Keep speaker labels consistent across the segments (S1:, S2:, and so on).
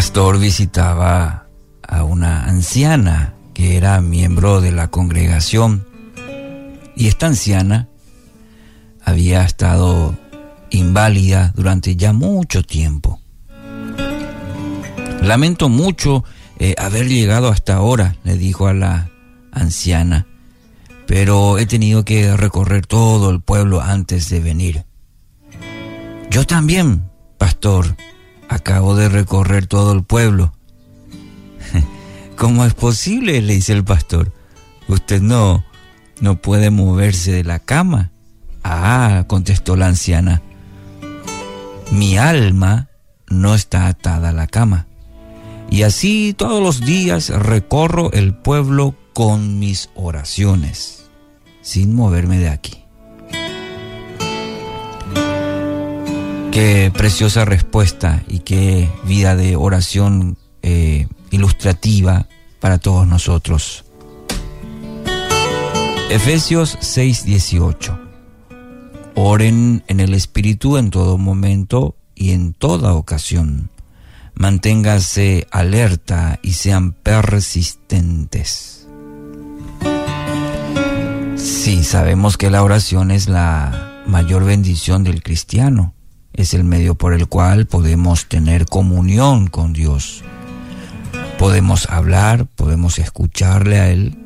S1: pastor visitaba a una anciana que era miembro de la congregación y esta anciana había estado inválida durante ya mucho tiempo. Lamento mucho eh, haber llegado hasta ahora, le dijo a la anciana, pero he tenido que recorrer todo el pueblo antes de venir. Yo también, pastor, acabo de recorrer todo el pueblo. ¿Cómo es posible? le dice el pastor. Usted no, no puede moverse de la cama. Ah, contestó la anciana. Mi alma no está atada a la cama. Y así todos los días recorro el pueblo con mis oraciones, sin moverme de aquí. Qué preciosa respuesta y qué vida de oración eh, ilustrativa para todos nosotros. Efesios 6:18. Oren en el Espíritu en todo momento y en toda ocasión. Manténgase alerta y sean persistentes. Sí, sabemos que la oración es la mayor bendición del cristiano es el medio por el cual podemos tener comunión con Dios. Podemos hablar, podemos escucharle a Él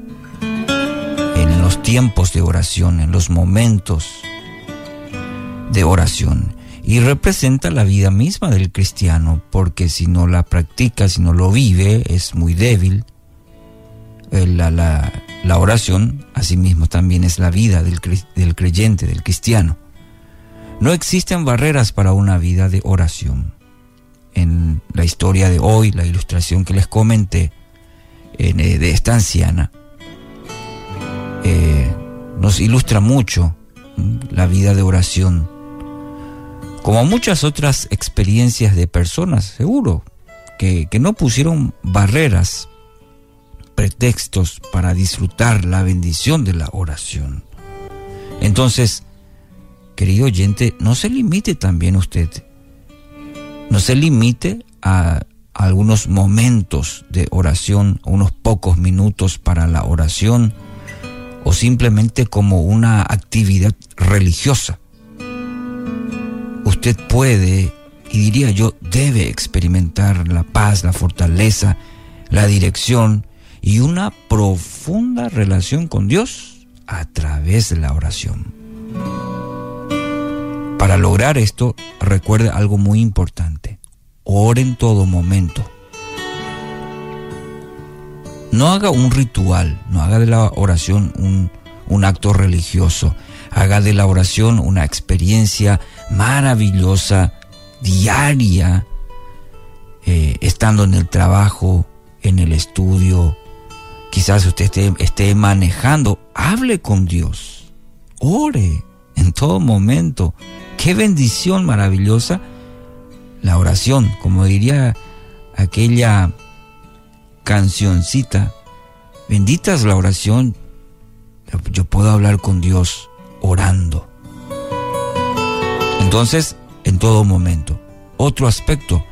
S1: en los tiempos de oración, en los momentos de oración. Y representa la vida misma del cristiano, porque si no la practica, si no lo vive, es muy débil. Eh, la, la, la oración, asimismo, también es la vida del, del creyente, del cristiano. No existen barreras para una vida de oración. En la historia de hoy, la ilustración que les comenté eh, de esta anciana, eh, nos ilustra mucho la vida de oración, como muchas otras experiencias de personas, seguro, que, que no pusieron barreras, pretextos para disfrutar la bendición de la oración. Entonces, querido oyente, no se limite también usted. No se limite a algunos momentos de oración, unos pocos minutos para la oración, o simplemente como una actividad religiosa. Usted puede, y diría yo, debe experimentar la paz, la fortaleza, la dirección y una profunda relación con Dios a través de la oración. Para lograr esto, recuerde algo muy importante. Ore en todo momento. No haga un ritual, no haga de la oración un, acto religioso. Haga de la oración una experiencia maravillosa, diaria, eh, estando en el trabajo, en el estudio. Quizás usted esté, esté manejando. Hable con Dios. Ore en todo momento. Qué bendición maravillosa la oración, como diría aquella cancioncita. Bendita es la oración. Yo puedo hablar con Dios orando. Entonces, en todo momento. Otro aspecto,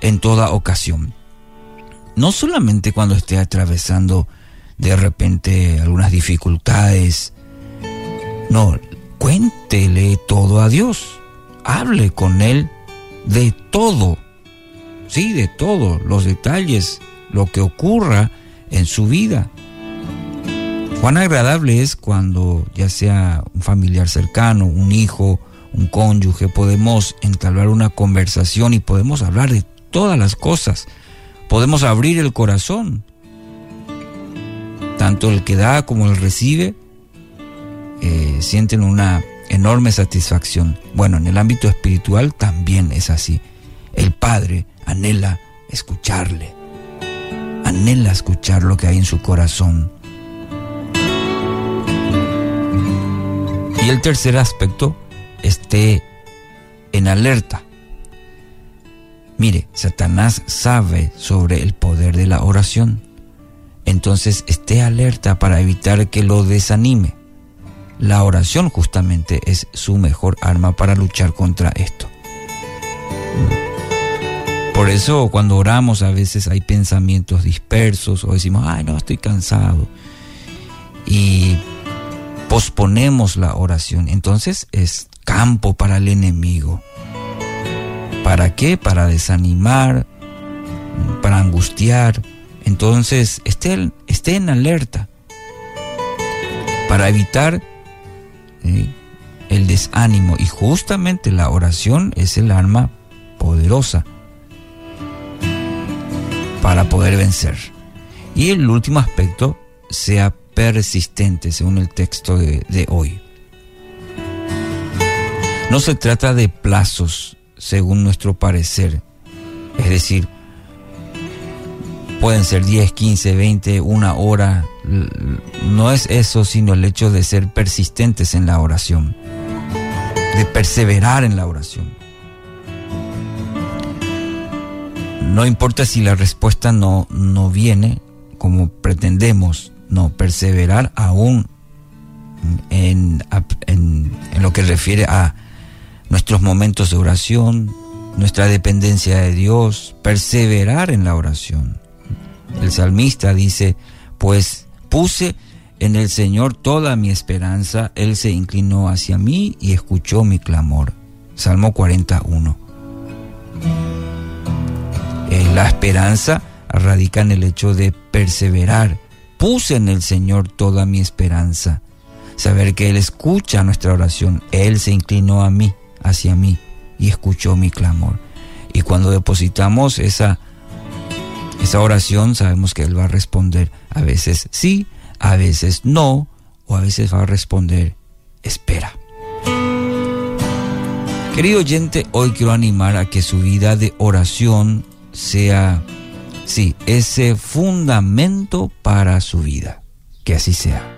S1: en toda ocasión. No solamente cuando esté atravesando de repente algunas dificultades. No, cuéntele todo a Dios. Hable con Él de todo. Sí, de todo, los detalles, lo que ocurra en su vida. Cuán agradable es cuando, ya sea un familiar cercano, un hijo, un cónyuge, podemos entablar una conversación y podemos hablar de todas las cosas. Podemos abrir el corazón. Tanto el que da como el recibe eh, sienten una enorme satisfacción. Bueno, en el ámbito espiritual también es así. El Padre anhela escucharle, anhela escuchar lo que hay en su corazón. Y el tercer aspecto, esté en alerta. Mire, Satanás sabe sobre el poder de la oración. Entonces esté alerta para evitar que lo desanime. La oración justamente es su mejor arma para luchar contra esto. Por eso cuando oramos a veces hay pensamientos dispersos o decimos, ay no, estoy cansado. Y posponemos la oración. Entonces es campo para el enemigo. ¿Para qué? Para desanimar, para angustiar. Entonces esté, esté en alerta para evitar eh, el desánimo. Y justamente la oración es el arma poderosa para poder vencer. Y el último aspecto, sea persistente, según el texto de, de hoy. No se trata de plazos, según nuestro parecer. Es decir, pueden ser 10, 15, 20, una hora. No es eso, sino el hecho de ser persistentes en la oración, de perseverar en la oración. No importa si la respuesta no, no viene como pretendemos, no, perseverar aún en, en, en lo que refiere a nuestros momentos de oración, nuestra dependencia de Dios, perseverar en la oración. El salmista dice, pues puse en el Señor toda mi esperanza, Él se inclinó hacia mí y escuchó mi clamor. Salmo 41. Eh, la esperanza radica en el hecho de perseverar. Puse en el Señor toda mi esperanza. Saber que Él escucha nuestra oración. Él se inclinó a mí, hacia mí, y escuchó mi clamor. Y cuando depositamos esa, esa oración, sabemos que Él va a responder. A veces sí, a veces no, o a veces va a responder, espera. Querido oyente, hoy quiero animar a que su vida de oración sea, sí, ese fundamento para su vida. Que así sea.